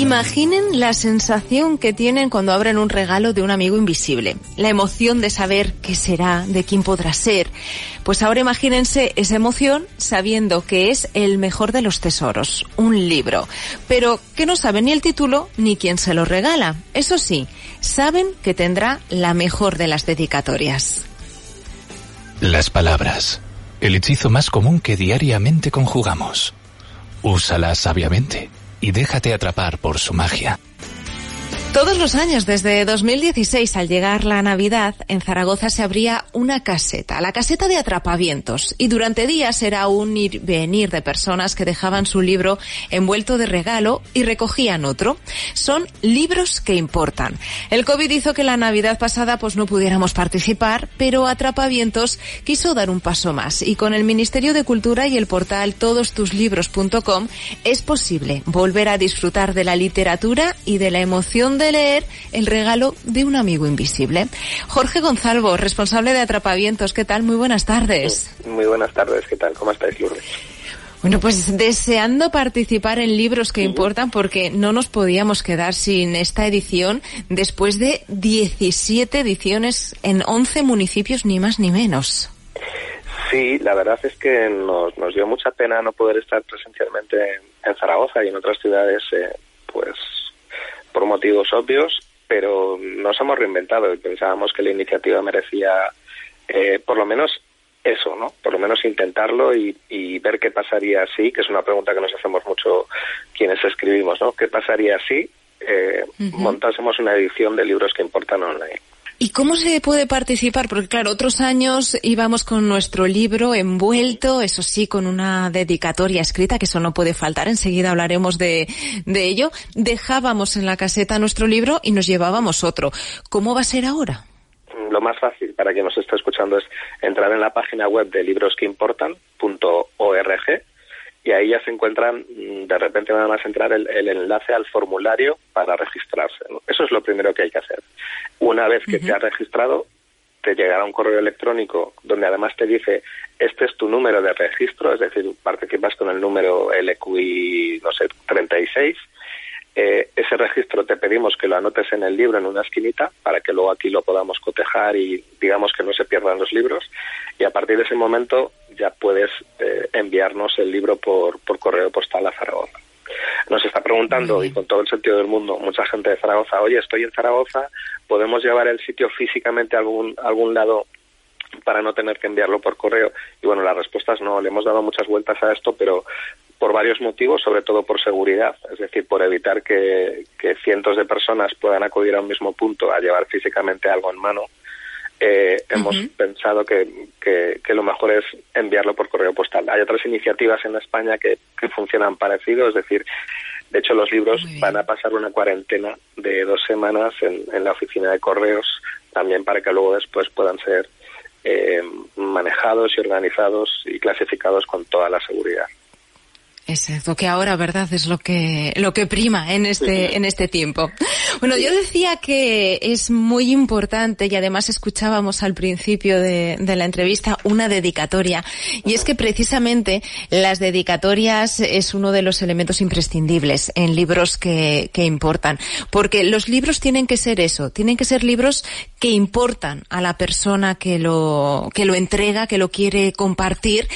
Imaginen la sensación que tienen cuando abren un regalo de un amigo invisible. La emoción de saber qué será, de quién podrá ser. Pues ahora imagínense esa emoción sabiendo que es el mejor de los tesoros, un libro. Pero que no saben ni el título ni quién se lo regala. Eso sí, saben que tendrá la mejor de las dedicatorias. Las palabras. El hechizo más común que diariamente conjugamos. Úsalas sabiamente y déjate atrapar por su magia. Todos los años, desde 2016, al llegar la Navidad, en Zaragoza se abría una caseta, la caseta de atrapavientos, y durante días era un ir venir de personas que dejaban su libro envuelto de regalo y recogían otro. Son libros que importan. El COVID hizo que la Navidad pasada pues no pudiéramos participar, pero Atrapavientos quiso dar un paso más y con el Ministerio de Cultura y el portal todostuslibros.com es posible volver a disfrutar de la literatura y de la emoción de leer El regalo de un amigo invisible. Jorge Gonzalvo, responsable de Atrapavientos, ¿qué tal? Muy buenas tardes. Muy buenas tardes, ¿qué tal? ¿Cómo estáis, Lourdes? Bueno, pues deseando participar en libros que importan porque no nos podíamos quedar sin esta edición después de 17 ediciones en 11 municipios, ni más ni menos. Sí, la verdad es que nos, nos dio mucha pena no poder estar presencialmente en, Zaragoza y en otras ciudades, eh, pues por motivos obvios, pero nos hemos reinventado y pensábamos que la iniciativa merecía eh, por lo menos eso, ¿no? Por lo menos intentarlo y, ver qué pasaría si, que es una pregunta que nos hacemos mucho quienes escribimos, ¿no? ¿Qué pasaría si eh, montásemos una edición de libros que importan online? ¿Y cómo se puede participar? Porque claro, otros años íbamos con nuestro libro envuelto, eso sí, con una dedicatoria escrita, que eso no puede faltar, enseguida hablaremos de, de ello. Dejábamos en la caseta nuestro libro y nos llevábamos otro. ¿Cómo va a ser ahora? Lo más fácil para quien nos está escuchando es entrar en la página web de librosqueimportan.org y ahí ya se encuentran, mm, de repente nada más entrar el, enlace al formulario para registrarse. Eso es lo primero que hay que hacer. Una vez que te has registrado, te llegará un correo electrónico donde además te dice este es tu número de registro, es decir, participas con el número LQI, no sé, 36 eh, ese registro te pedimos que lo anotes en el libro en una esquinita para que luego aquí lo podamos cotejar y digamos que no se pierdan los libros. Y a partir de ese momento ya puedes eh, enviarnos el libro por, por correo postal a Zaragoza. Nos está preguntando, y con todo el sentido del mundo, mucha gente de Zaragoza, oye, estoy en Zaragoza, ¿podemos llevar el sitio físicamente a algún, algún lado para no tener que enviarlo por correo? Y bueno, la respuesta es no, le hemos dado muchas vueltas a esto, pero por varios motivos, sobre todo por seguridad, es decir, por evitar que, cientos de personas puedan acudir a un mismo punto a llevar físicamente algo en mano. Eh, hemos pensado que, que, lo mejor es enviarlo por correo postal. Hay otras iniciativas en España que, que funcionan parecido, es decir, de hecho los libros van a pasar una cuarentena de dos semanas en, en la oficina de correos, también para que luego después puedan ser eh, manejados y organizados y clasificados con toda la seguridad. Exacto, que ahora, ¿verdad? Es lo que, lo que prima en este, en este tiempo. Bueno, yo decía que es muy importante y además escuchábamos al principio de, de la entrevista una dedicatoria y es que precisamente las dedicatorias es uno de los elementos imprescindibles en libros que, que importan. Porque los libros tienen que ser eso, tienen que ser libros que importan a la persona que lo, que lo entrega, que lo quiere compartir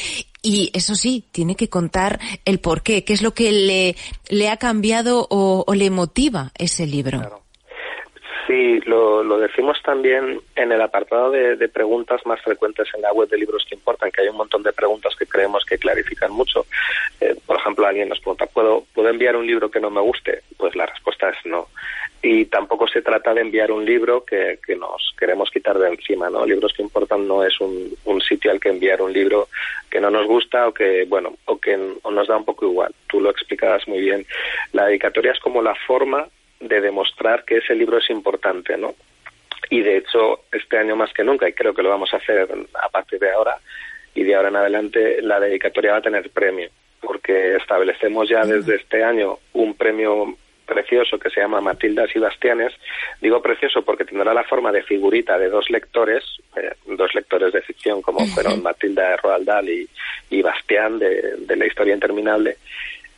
y eso sí, tiene que contar el por qué, qué es lo que le, le ha cambiado o, le motiva ese libro. Sí, lo, lo, decimos también en el apartado de, preguntas más frecuentes en la web de libros que importan, que hay un montón de preguntas que creemos que clarifican mucho. Eh, por ejemplo, alguien nos pregunta, ¿puedo, ¿puedo enviar un libro que no me guste? Pues la respuesta es no. Y tampoco se trata de enviar un libro que, que, nos queremos quitar de encima, ¿no? Libros que importan no es un, un, sitio al que enviar un libro que no nos gusta o que, bueno, o que o nos da un poco igual. Tú lo explicabas muy bien. La dedicatoria es como la forma de demostrar que ese libro es importante, ¿no? Y de hecho, este año más que nunca, y creo que lo vamos a hacer a partir de ahora y de ahora en adelante, la dedicatoria va a tener premio, porque establecemos ya desde este año un premio precioso que se llama Matildas y Bastianes. Digo precioso porque tendrá la forma de figurita de dos lectores, eh, dos lectores de ficción como fueron Matilda de Roald Dahl y, y Bastián de, de la historia interminable.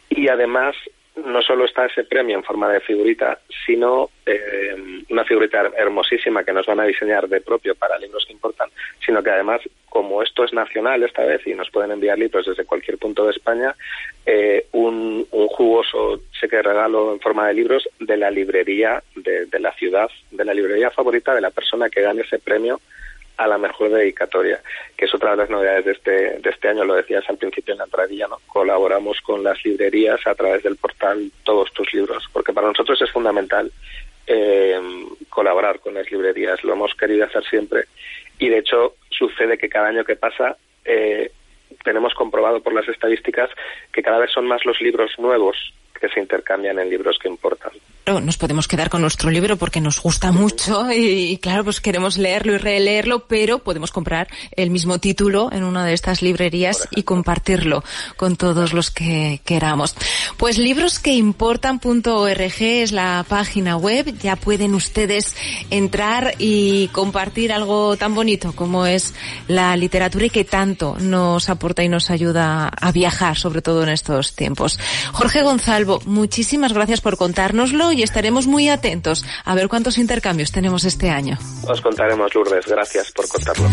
Y además no solo está ese premio en forma de figurita, sino eh, una figurita hermosísima que nos van a diseñar de propio para libros que importan, sino que además, como esto es nacional esta vez y nos pueden enviar libros desde cualquier punto de España, eh, un, jugoso cheque de regalo en forma de libros de la librería de, de la ciudad, de la librería favorita de la persona que gane ese premio a la mejor dedicatoria, que es otra de las novedades de este, de este año, lo decías al principio en la entradilla, ¿no? Colaboramos con las librerías a través del portal Todos tus libros, porque para nosotros es fundamental eh, colaborar con las librerías, lo hemos querido hacer siempre y de hecho sucede que cada año que pasa eh, tenemos comprobado por las estadísticas que cada vez son más los libros nuevos que se intercambian en libros que importan. Nos podemos quedar con nuestro libro porque nos gusta mucho y, claro, pues queremos leerlo y releerlo, pero podemos comprar el mismo título en una de estas librerías y compartirlo con todos los que queramos. Pues librosqueimportan.org es la página web, ya pueden ustedes entrar y compartir algo tan bonito como es la literatura y que tanto nos aporta y nos ayuda a viajar, sobre todo en estos tiempos. Jorge Muchísimas gracias por contárnoslo y estaremos muy atentos a ver cuántos intercambios tenemos este año. Os contaremos, Lourdes. Gracias por contarlo.